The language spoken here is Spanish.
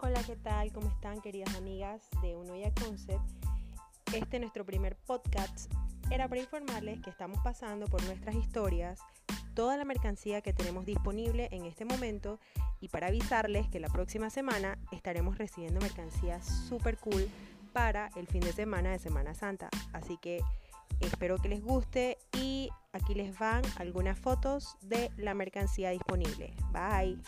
Hola, qué tal? ¿Cómo están queridas amigas de Unoya Concept? Este nuestro primer podcast era para informarles que estamos pasando por nuestras historias toda la mercancía que tenemos disponible en este momento y para avisarles que la próxima semana estaremos recibiendo mercancía super cool para el fin de semana de Semana Santa. Así que espero que les guste y aquí les van algunas fotos de la mercancía disponible. Bye.